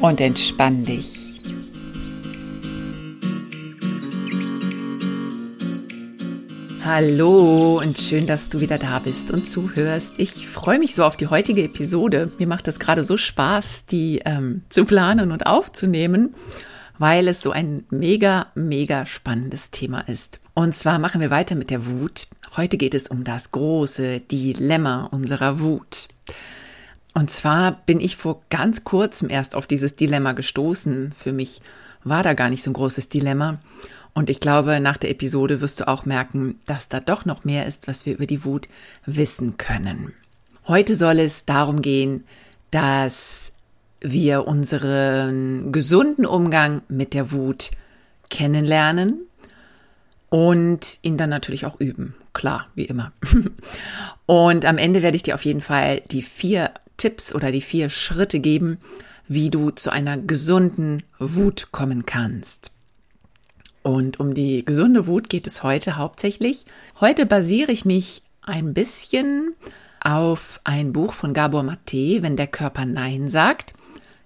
Und entspann dich. Hallo und schön, dass du wieder da bist und zuhörst. Ich freue mich so auf die heutige Episode. Mir macht es gerade so Spaß, die ähm, zu planen und aufzunehmen, weil es so ein mega, mega spannendes Thema ist. Und zwar machen wir weiter mit der Wut. Heute geht es um das große Dilemma unserer Wut. Und zwar bin ich vor ganz kurzem erst auf dieses Dilemma gestoßen. Für mich war da gar nicht so ein großes Dilemma. Und ich glaube, nach der Episode wirst du auch merken, dass da doch noch mehr ist, was wir über die Wut wissen können. Heute soll es darum gehen, dass wir unseren gesunden Umgang mit der Wut kennenlernen und ihn dann natürlich auch üben. Klar, wie immer. Und am Ende werde ich dir auf jeden Fall die vier Tipps oder die vier Schritte geben, wie du zu einer gesunden Wut kommen kannst. Und um die gesunde Wut geht es heute hauptsächlich. Heute basiere ich mich ein bisschen auf ein Buch von Gabor Mate, wenn der Körper Nein sagt.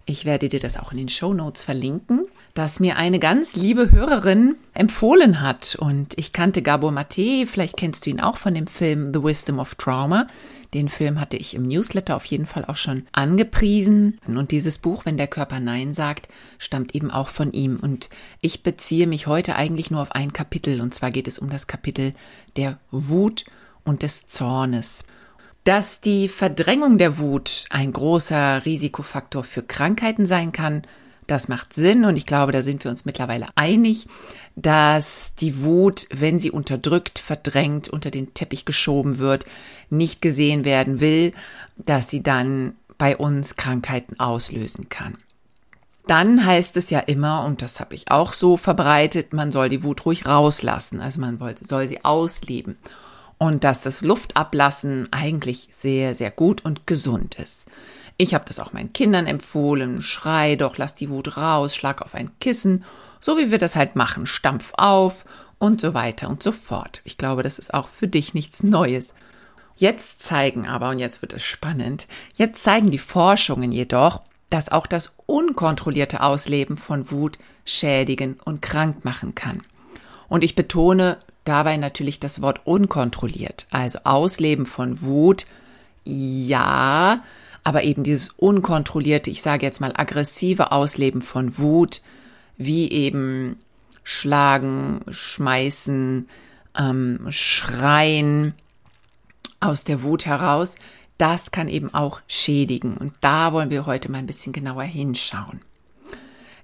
Ich werde dir das auch in den Show Notes verlinken, das mir eine ganz liebe Hörerin empfohlen hat. Und ich kannte Gabor Mate, vielleicht kennst du ihn auch von dem Film The Wisdom of Trauma. Den Film hatte ich im Newsletter auf jeden Fall auch schon angepriesen. Und dieses Buch, wenn der Körper Nein sagt, stammt eben auch von ihm. Und ich beziehe mich heute eigentlich nur auf ein Kapitel. Und zwar geht es um das Kapitel der Wut und des Zornes. Dass die Verdrängung der Wut ein großer Risikofaktor für Krankheiten sein kann, das macht Sinn und ich glaube, da sind wir uns mittlerweile einig, dass die Wut, wenn sie unterdrückt, verdrängt, unter den Teppich geschoben wird, nicht gesehen werden will, dass sie dann bei uns Krankheiten auslösen kann. Dann heißt es ja immer, und das habe ich auch so verbreitet, man soll die Wut ruhig rauslassen, also man soll sie ausleben. Und dass das Luftablassen eigentlich sehr, sehr gut und gesund ist. Ich habe das auch meinen Kindern empfohlen. Schrei doch, lass die Wut raus, schlag auf ein Kissen, so wie wir das halt machen, stampf auf und so weiter und so fort. Ich glaube, das ist auch für dich nichts Neues. Jetzt zeigen aber, und jetzt wird es spannend, jetzt zeigen die Forschungen jedoch, dass auch das unkontrollierte Ausleben von Wut schädigen und krank machen kann. Und ich betone dabei natürlich das Wort unkontrolliert. Also Ausleben von Wut, ja, aber eben dieses unkontrollierte, ich sage jetzt mal aggressive Ausleben von Wut, wie eben schlagen, schmeißen, ähm, schreien aus der Wut heraus, das kann eben auch schädigen. Und da wollen wir heute mal ein bisschen genauer hinschauen.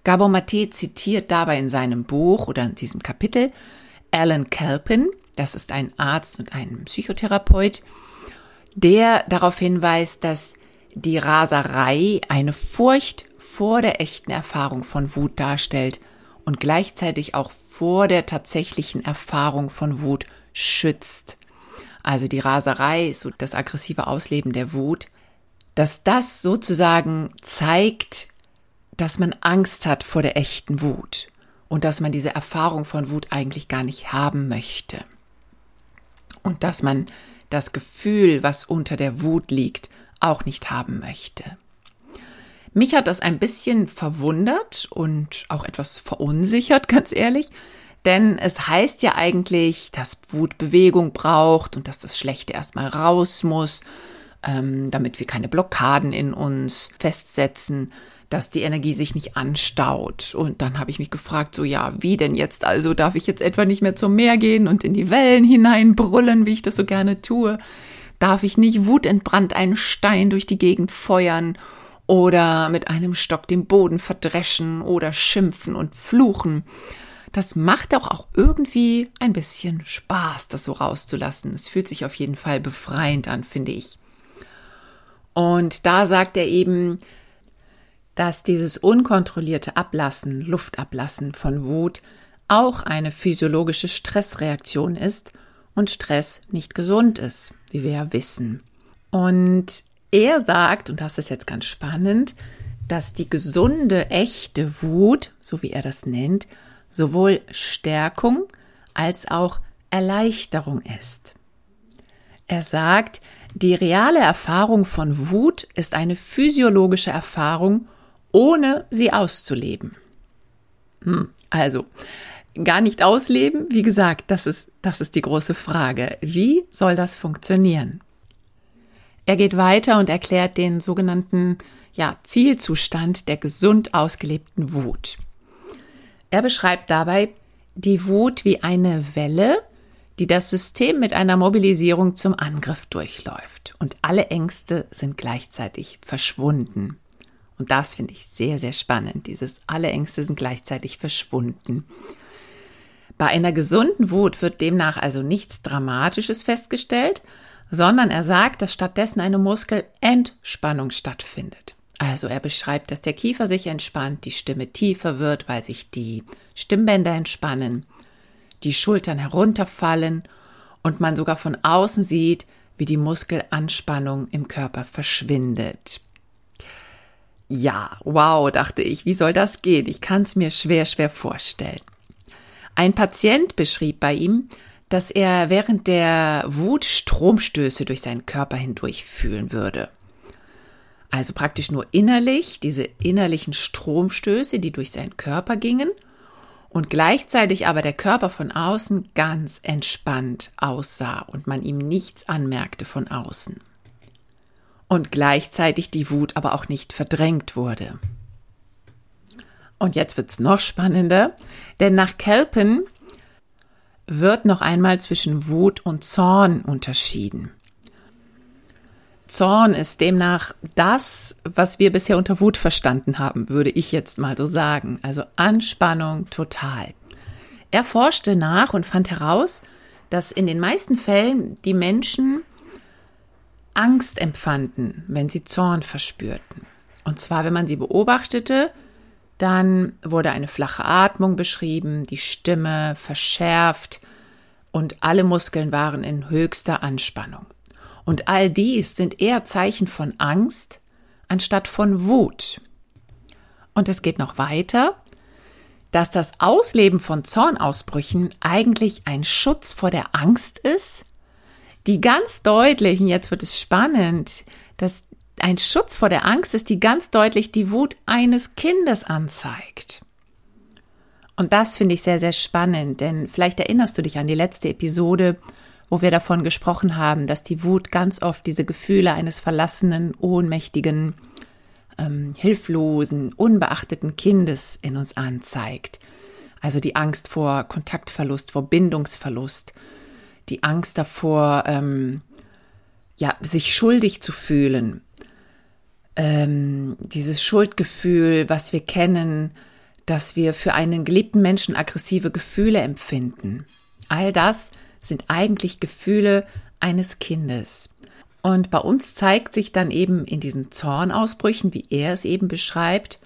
Gabor Mate zitiert dabei in seinem Buch oder in diesem Kapitel Alan Kelpin, das ist ein Arzt und ein Psychotherapeut, der darauf hinweist, dass die Raserei eine Furcht vor der echten Erfahrung von Wut darstellt und gleichzeitig auch vor der tatsächlichen Erfahrung von Wut schützt. Also die Raserei, so das aggressive Ausleben der Wut, dass das sozusagen zeigt, dass man Angst hat vor der echten Wut und dass man diese Erfahrung von Wut eigentlich gar nicht haben möchte. Und dass man das Gefühl, was unter der Wut liegt, auch nicht haben möchte. Mich hat das ein bisschen verwundert und auch etwas verunsichert, ganz ehrlich, denn es heißt ja eigentlich, dass Wut Bewegung braucht und dass das Schlechte erstmal raus muss, ähm, damit wir keine Blockaden in uns festsetzen, dass die Energie sich nicht anstaut. Und dann habe ich mich gefragt, so ja, wie denn jetzt? Also darf ich jetzt etwa nicht mehr zum Meer gehen und in die Wellen hineinbrüllen, wie ich das so gerne tue? Darf ich nicht wutentbrannt einen Stein durch die Gegend feuern oder mit einem Stock den Boden verdreschen oder schimpfen und fluchen. Das macht auch, auch irgendwie ein bisschen Spaß, das so rauszulassen. Es fühlt sich auf jeden Fall befreiend an, finde ich. Und da sagt er eben, dass dieses unkontrollierte Ablassen, Luftablassen von Wut auch eine physiologische Stressreaktion ist und Stress nicht gesund ist, wie wir ja wissen. Und er sagt, und das ist jetzt ganz spannend, dass die gesunde, echte Wut, so wie er das nennt, sowohl Stärkung als auch Erleichterung ist. Er sagt, die reale Erfahrung von Wut ist eine physiologische Erfahrung, ohne sie auszuleben. Hm, also, gar nicht ausleben, wie gesagt, das ist, das ist die große Frage. Wie soll das funktionieren? Er geht weiter und erklärt den sogenannten ja, Zielzustand der gesund ausgelebten Wut. Er beschreibt dabei die Wut wie eine Welle, die das System mit einer Mobilisierung zum Angriff durchläuft. Und alle Ängste sind gleichzeitig verschwunden. Und das finde ich sehr, sehr spannend. Dieses alle Ängste sind gleichzeitig verschwunden. Bei einer gesunden Wut wird demnach also nichts Dramatisches festgestellt, sondern er sagt, dass stattdessen eine Muskelentspannung stattfindet. Also er beschreibt, dass der Kiefer sich entspannt, die Stimme tiefer wird, weil sich die Stimmbänder entspannen, die Schultern herunterfallen und man sogar von außen sieht, wie die Muskelanspannung im Körper verschwindet. Ja, wow, dachte ich, wie soll das gehen? Ich kann es mir schwer, schwer vorstellen. Ein Patient beschrieb bei ihm, dass er während der Wut Stromstöße durch seinen Körper hindurch fühlen würde. Also praktisch nur innerlich, diese innerlichen Stromstöße, die durch seinen Körper gingen und gleichzeitig aber der Körper von außen ganz entspannt aussah und man ihm nichts anmerkte von außen. Und gleichzeitig die Wut aber auch nicht verdrängt wurde. Und jetzt wird's noch spannender, denn nach Kelpen wird noch einmal zwischen Wut und Zorn unterschieden. Zorn ist demnach das, was wir bisher unter Wut verstanden haben, würde ich jetzt mal so sagen. Also Anspannung total. Er forschte nach und fand heraus, dass in den meisten Fällen die Menschen Angst empfanden, wenn sie Zorn verspürten. Und zwar, wenn man sie beobachtete, dann wurde eine flache Atmung beschrieben, die Stimme verschärft und alle Muskeln waren in höchster Anspannung. Und all dies sind eher Zeichen von Angst anstatt von Wut. Und es geht noch weiter, dass das Ausleben von Zornausbrüchen eigentlich ein Schutz vor der Angst ist, die ganz deutlich, und jetzt wird es spannend, dass ein Schutz vor der Angst ist, die ganz deutlich die Wut eines Kindes anzeigt. Und das finde ich sehr, sehr spannend, denn vielleicht erinnerst du dich an die letzte Episode, wo wir davon gesprochen haben, dass die Wut ganz oft diese Gefühle eines verlassenen, ohnmächtigen, ähm, hilflosen, unbeachteten Kindes in uns anzeigt. Also die Angst vor Kontaktverlust, vor Bindungsverlust, die Angst davor, ähm, ja, sich schuldig zu fühlen, ähm, dieses Schuldgefühl, was wir kennen, dass wir für einen geliebten Menschen aggressive Gefühle empfinden. All das sind eigentlich Gefühle eines Kindes. Und bei uns zeigt sich dann eben in diesen Zornausbrüchen, wie er es eben beschreibt,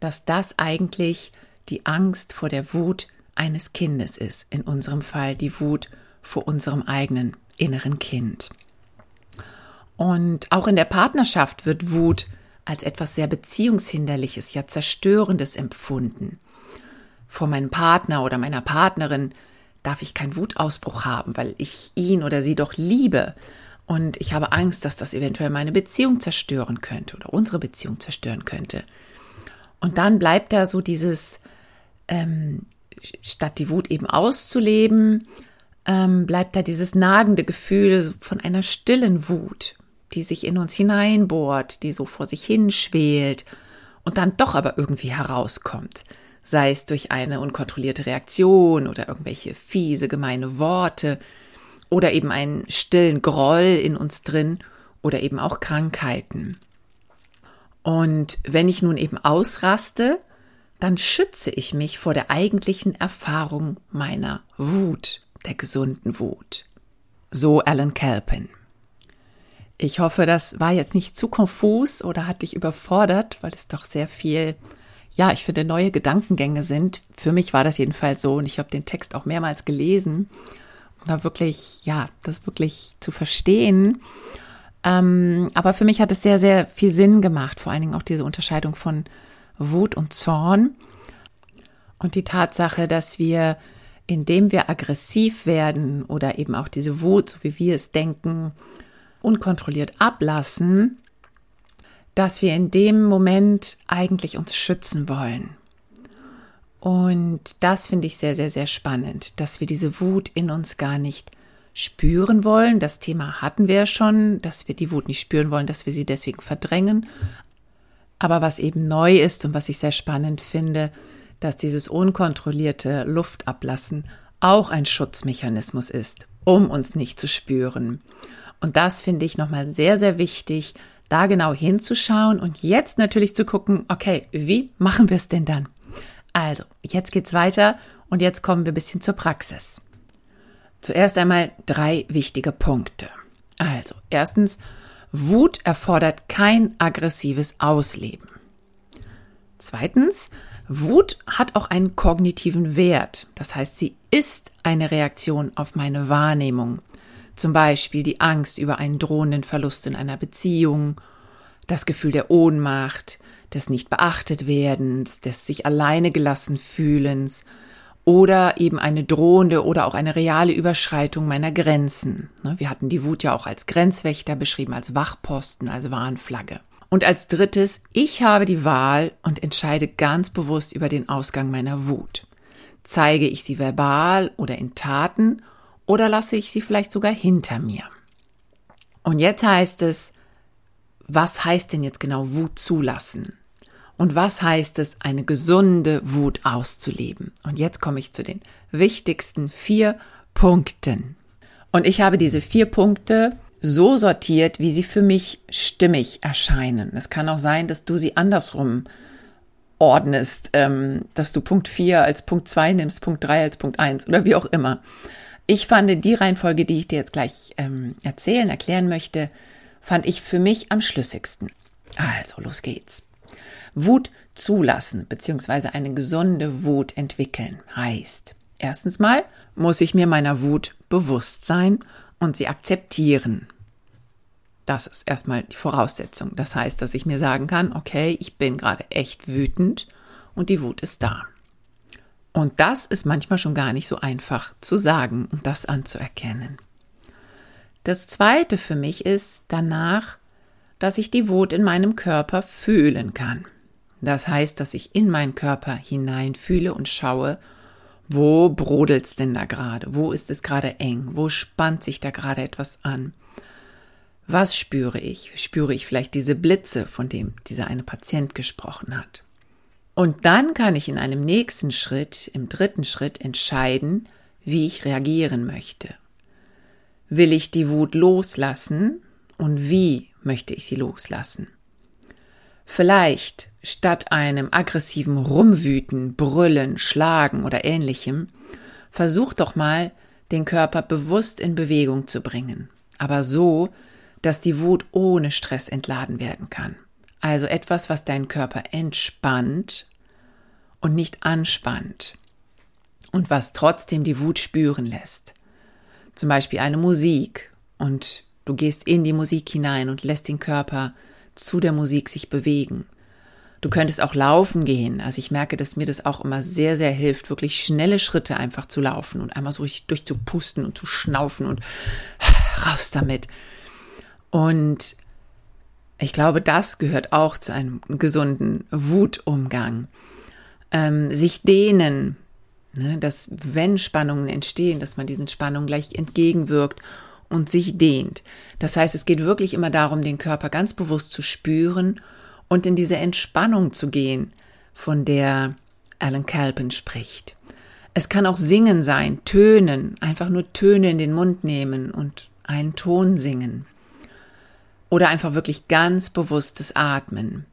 dass das eigentlich die Angst vor der Wut eines Kindes ist. In unserem Fall die Wut vor unserem eigenen inneren Kind. Und auch in der Partnerschaft wird Wut als etwas sehr Beziehungshinderliches, ja Zerstörendes empfunden. Vor meinem Partner oder meiner Partnerin darf ich keinen Wutausbruch haben, weil ich ihn oder sie doch liebe. Und ich habe Angst, dass das eventuell meine Beziehung zerstören könnte oder unsere Beziehung zerstören könnte. Und dann bleibt da so dieses, ähm, statt die Wut eben auszuleben, ähm, bleibt da dieses nagende Gefühl von einer stillen Wut die sich in uns hineinbohrt, die so vor sich hinschwelt und dann doch aber irgendwie herauskommt, sei es durch eine unkontrollierte Reaktion oder irgendwelche fiese, gemeine Worte oder eben einen stillen Groll in uns drin oder eben auch Krankheiten. Und wenn ich nun eben ausraste, dann schütze ich mich vor der eigentlichen Erfahrung meiner Wut, der gesunden Wut. So Alan Kelpin. Ich hoffe, das war jetzt nicht zu konfus oder hat dich überfordert, weil es doch sehr viel, ja, ich finde, neue Gedankengänge sind. Für mich war das jedenfalls so und ich habe den Text auch mehrmals gelesen, um da wirklich, ja, das wirklich zu verstehen. Ähm, aber für mich hat es sehr, sehr viel Sinn gemacht, vor allen Dingen auch diese Unterscheidung von Wut und Zorn und die Tatsache, dass wir, indem wir aggressiv werden oder eben auch diese Wut, so wie wir es denken, unkontrolliert ablassen, dass wir in dem Moment eigentlich uns schützen wollen. Und das finde ich sehr, sehr, sehr spannend, dass wir diese Wut in uns gar nicht spüren wollen. Das Thema hatten wir ja schon, dass wir die Wut nicht spüren wollen, dass wir sie deswegen verdrängen. Aber was eben neu ist und was ich sehr spannend finde, dass dieses unkontrollierte Luftablassen auch ein Schutzmechanismus ist, um uns nicht zu spüren. Und das finde ich nochmal sehr, sehr wichtig, da genau hinzuschauen und jetzt natürlich zu gucken, okay, wie machen wir es denn dann? Also, jetzt geht's weiter und jetzt kommen wir ein bisschen zur Praxis. Zuerst einmal drei wichtige Punkte. Also, erstens, Wut erfordert kein aggressives Ausleben. Zweitens, Wut hat auch einen kognitiven Wert. Das heißt, sie ist eine Reaktion auf meine Wahrnehmung. Zum Beispiel die Angst über einen drohenden Verlust in einer Beziehung, das Gefühl der Ohnmacht, des nicht beachtet werdens, des sich alleine gelassen fühlens oder eben eine drohende oder auch eine reale Überschreitung meiner Grenzen. Ne, wir hatten die Wut ja auch als Grenzwächter beschrieben, als Wachposten, als Warnflagge. Und als drittes, ich habe die Wahl und entscheide ganz bewusst über den Ausgang meiner Wut. Zeige ich sie verbal oder in Taten oder lasse ich sie vielleicht sogar hinter mir? Und jetzt heißt es, was heißt denn jetzt genau Wut zulassen? Und was heißt es, eine gesunde Wut auszuleben? Und jetzt komme ich zu den wichtigsten vier Punkten. Und ich habe diese vier Punkte so sortiert, wie sie für mich stimmig erscheinen. Es kann auch sein, dass du sie andersrum ordnest, ähm, dass du Punkt 4 als Punkt 2 nimmst, Punkt 3 als Punkt 1 oder wie auch immer. Ich fand die Reihenfolge, die ich dir jetzt gleich ähm, erzählen, erklären möchte, fand ich für mich am schlüssigsten. Also, los geht's. Wut zulassen bzw. eine gesunde Wut entwickeln heißt, erstens mal muss ich mir meiner Wut bewusst sein und sie akzeptieren. Das ist erstmal die Voraussetzung. Das heißt, dass ich mir sagen kann, okay, ich bin gerade echt wütend und die Wut ist da. Und das ist manchmal schon gar nicht so einfach zu sagen und das anzuerkennen. Das Zweite für mich ist danach, dass ich die Wut in meinem Körper fühlen kann. Das heißt, dass ich in meinen Körper hineinfühle und schaue, wo brodelt's denn da gerade? Wo ist es gerade eng? Wo spannt sich da gerade etwas an? Was spüre ich? Spüre ich vielleicht diese Blitze, von dem dieser eine Patient gesprochen hat? Und dann kann ich in einem nächsten Schritt, im dritten Schritt entscheiden, wie ich reagieren möchte. Will ich die Wut loslassen und wie möchte ich sie loslassen? Vielleicht statt einem aggressiven Rumwüten, Brüllen, Schlagen oder ähnlichem, versuch doch mal, den Körper bewusst in Bewegung zu bringen, aber so, dass die Wut ohne Stress entladen werden kann. Also etwas, was deinen Körper entspannt und nicht anspannt und was trotzdem die Wut spüren lässt. Zum Beispiel eine Musik und du gehst in die Musik hinein und lässt den Körper zu der Musik sich bewegen. Du könntest auch laufen gehen. Also ich merke, dass mir das auch immer sehr, sehr hilft, wirklich schnelle Schritte einfach zu laufen und einmal so richtig durchzupusten und zu schnaufen und raus damit. Und ich glaube, das gehört auch zu einem gesunden Wutumgang. Ähm, sich dehnen, ne, dass wenn Spannungen entstehen, dass man diesen Spannungen gleich entgegenwirkt und sich dehnt. Das heißt, es geht wirklich immer darum, den Körper ganz bewusst zu spüren und in diese Entspannung zu gehen, von der Alan Calpin spricht. Es kann auch Singen sein, Tönen, einfach nur Töne in den Mund nehmen und einen Ton singen. Oder einfach wirklich ganz bewusstes Atmen.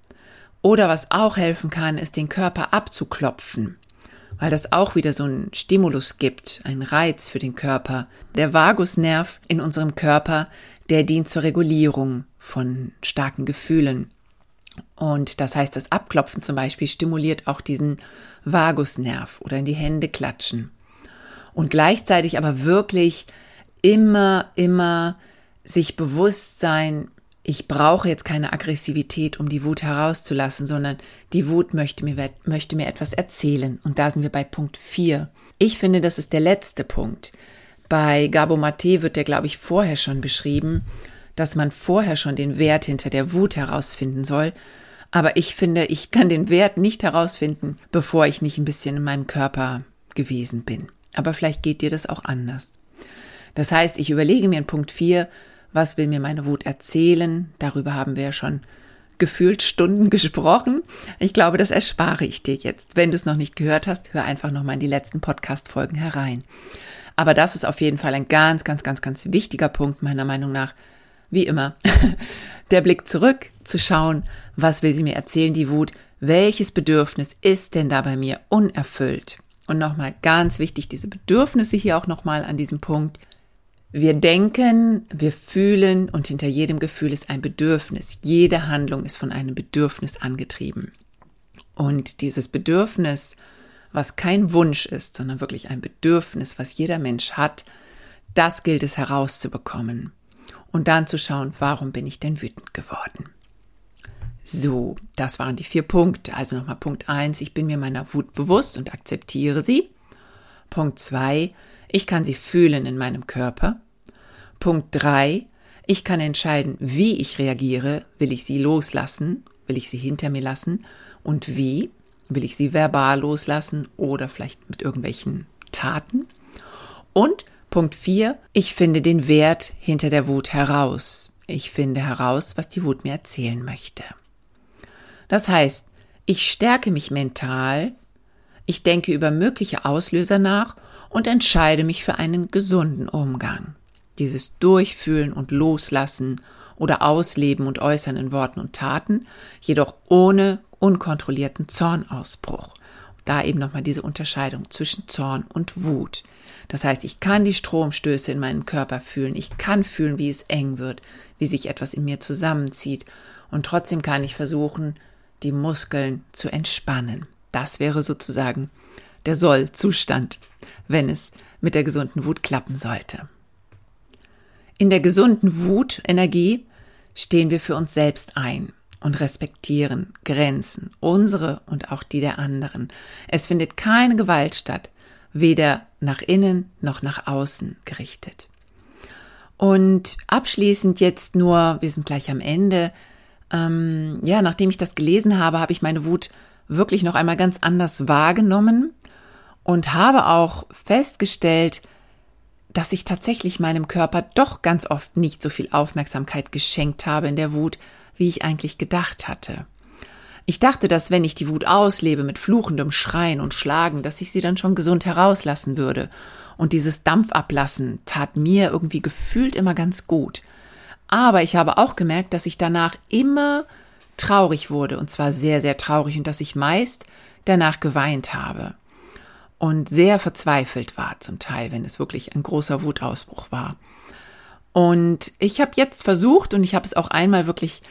Oder was auch helfen kann, ist den Körper abzuklopfen weil das auch wieder so einen Stimulus gibt, einen Reiz für den Körper. Der Vagusnerv in unserem Körper, der dient zur Regulierung von starken Gefühlen. Und das heißt, das Abklopfen zum Beispiel stimuliert auch diesen Vagusnerv oder in die Hände klatschen. Und gleichzeitig aber wirklich immer, immer sich bewusst sein, ich brauche jetzt keine Aggressivität, um die Wut herauszulassen, sondern die Wut möchte mir, möchte mir etwas erzählen. Und da sind wir bei Punkt 4. Ich finde, das ist der letzte Punkt. Bei Gabo Mate wird der, glaube ich, vorher schon beschrieben, dass man vorher schon den Wert hinter der Wut herausfinden soll. Aber ich finde, ich kann den Wert nicht herausfinden, bevor ich nicht ein bisschen in meinem Körper gewesen bin. Aber vielleicht geht dir das auch anders. Das heißt, ich überlege mir in Punkt 4, was will mir meine Wut erzählen? Darüber haben wir ja schon gefühlt Stunden gesprochen. Ich glaube, das erspare ich dir jetzt. Wenn du es noch nicht gehört hast, hör einfach nochmal in die letzten Podcast-Folgen herein. Aber das ist auf jeden Fall ein ganz, ganz, ganz, ganz wichtiger Punkt meiner Meinung nach. Wie immer, der Blick zurück, zu schauen, was will sie mir erzählen, die Wut, welches Bedürfnis ist denn da bei mir unerfüllt? Und nochmal ganz wichtig, diese Bedürfnisse hier auch nochmal an diesem Punkt. Wir denken, wir fühlen und hinter jedem Gefühl ist ein Bedürfnis. Jede Handlung ist von einem Bedürfnis angetrieben. Und dieses Bedürfnis, was kein Wunsch ist, sondern wirklich ein Bedürfnis, was jeder Mensch hat, das gilt es herauszubekommen. Und dann zu schauen, warum bin ich denn wütend geworden? So, das waren die vier Punkte. Also nochmal Punkt eins: ich bin mir meiner Wut bewusst und akzeptiere sie. Punkt zwei: ich kann sie fühlen in meinem Körper. Punkt drei, ich kann entscheiden, wie ich reagiere. Will ich sie loslassen? Will ich sie hinter mir lassen? Und wie? Will ich sie verbal loslassen oder vielleicht mit irgendwelchen Taten? Und Punkt vier, ich finde den Wert hinter der Wut heraus. Ich finde heraus, was die Wut mir erzählen möchte. Das heißt, ich stärke mich mental, ich denke über mögliche Auslöser nach und entscheide mich für einen gesunden Umgang dieses Durchfühlen und Loslassen oder Ausleben und Äußern in Worten und Taten, jedoch ohne unkontrollierten Zornausbruch. Da eben nochmal diese Unterscheidung zwischen Zorn und Wut. Das heißt, ich kann die Stromstöße in meinem Körper fühlen, ich kann fühlen, wie es eng wird, wie sich etwas in mir zusammenzieht und trotzdem kann ich versuchen, die Muskeln zu entspannen. Das wäre sozusagen der Soll-Zustand, wenn es mit der gesunden Wut klappen sollte. In der gesunden Wutenergie stehen wir für uns selbst ein und respektieren Grenzen, unsere und auch die der anderen. Es findet keine Gewalt statt, weder nach innen noch nach außen gerichtet. Und abschließend jetzt nur, wir sind gleich am Ende, ähm, ja, nachdem ich das gelesen habe, habe ich meine Wut wirklich noch einmal ganz anders wahrgenommen und habe auch festgestellt, dass ich tatsächlich meinem Körper doch ganz oft nicht so viel Aufmerksamkeit geschenkt habe in der Wut, wie ich eigentlich gedacht hatte. Ich dachte, dass wenn ich die Wut auslebe mit fluchendem Schreien und Schlagen, dass ich sie dann schon gesund herauslassen würde. Und dieses Dampfablassen tat mir irgendwie gefühlt immer ganz gut. Aber ich habe auch gemerkt, dass ich danach immer traurig wurde, und zwar sehr, sehr traurig, und dass ich meist danach geweint habe und sehr verzweifelt war zum Teil, wenn es wirklich ein großer Wutausbruch war. Und ich habe jetzt versucht und ich habe es auch einmal wirklich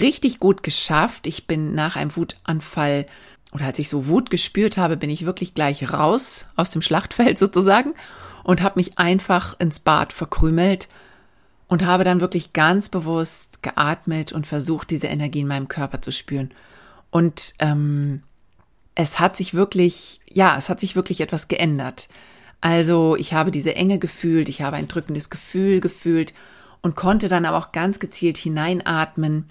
richtig gut geschafft. Ich bin nach einem Wutanfall oder als ich so Wut gespürt habe, bin ich wirklich gleich raus aus dem Schlachtfeld sozusagen und habe mich einfach ins Bad verkrümelt und habe dann wirklich ganz bewusst geatmet und versucht, diese Energie in meinem Körper zu spüren. Und ähm, es hat sich wirklich, ja, es hat sich wirklich etwas geändert. Also ich habe diese Enge gefühlt, ich habe ein drückendes Gefühl gefühlt und konnte dann aber auch ganz gezielt hineinatmen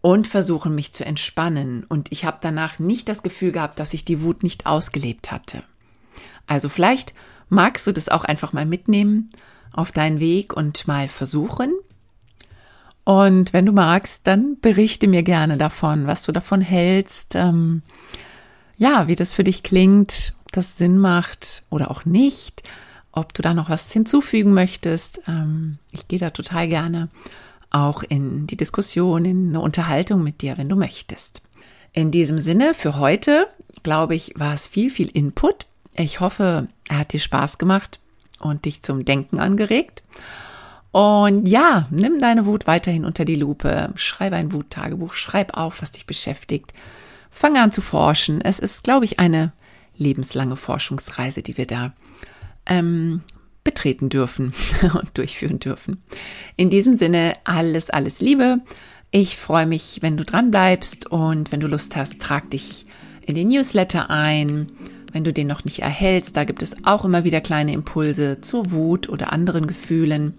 und versuchen, mich zu entspannen. Und ich habe danach nicht das Gefühl gehabt, dass ich die Wut nicht ausgelebt hatte. Also vielleicht magst du das auch einfach mal mitnehmen auf deinen Weg und mal versuchen. Und wenn du magst, dann berichte mir gerne davon, was du davon hältst. Ähm, ja, wie das für dich klingt, ob das Sinn macht oder auch nicht, ob du da noch was hinzufügen möchtest. Ähm, ich gehe da total gerne auch in die Diskussion, in eine Unterhaltung mit dir, wenn du möchtest. In diesem Sinne, für heute, glaube ich, war es viel, viel Input. Ich hoffe, er hat dir Spaß gemacht und dich zum Denken angeregt. Und ja, nimm deine Wut weiterhin unter die Lupe. Schreibe ein Wuttagebuch, schreib auf, was dich beschäftigt. Fange an zu forschen. Es ist, glaube ich, eine lebenslange Forschungsreise, die wir da ähm, betreten dürfen und durchführen dürfen. In diesem Sinne, alles, alles Liebe. Ich freue mich, wenn du dran bleibst und wenn du Lust hast, trag dich in den Newsletter ein. Wenn du den noch nicht erhältst, da gibt es auch immer wieder kleine Impulse zur Wut oder anderen Gefühlen.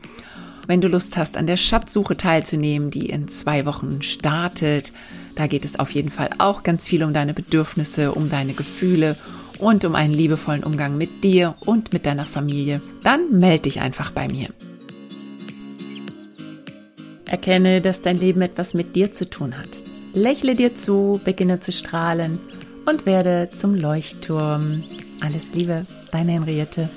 Wenn du Lust hast, an der Schatzsuche teilzunehmen, die in zwei Wochen startet, da geht es auf jeden Fall auch ganz viel um deine Bedürfnisse, um deine Gefühle und um einen liebevollen Umgang mit dir und mit deiner Familie, dann melde dich einfach bei mir. Erkenne, dass dein Leben etwas mit dir zu tun hat. Lächle dir zu, beginne zu strahlen und werde zum Leuchtturm. Alles Liebe, deine Henriette.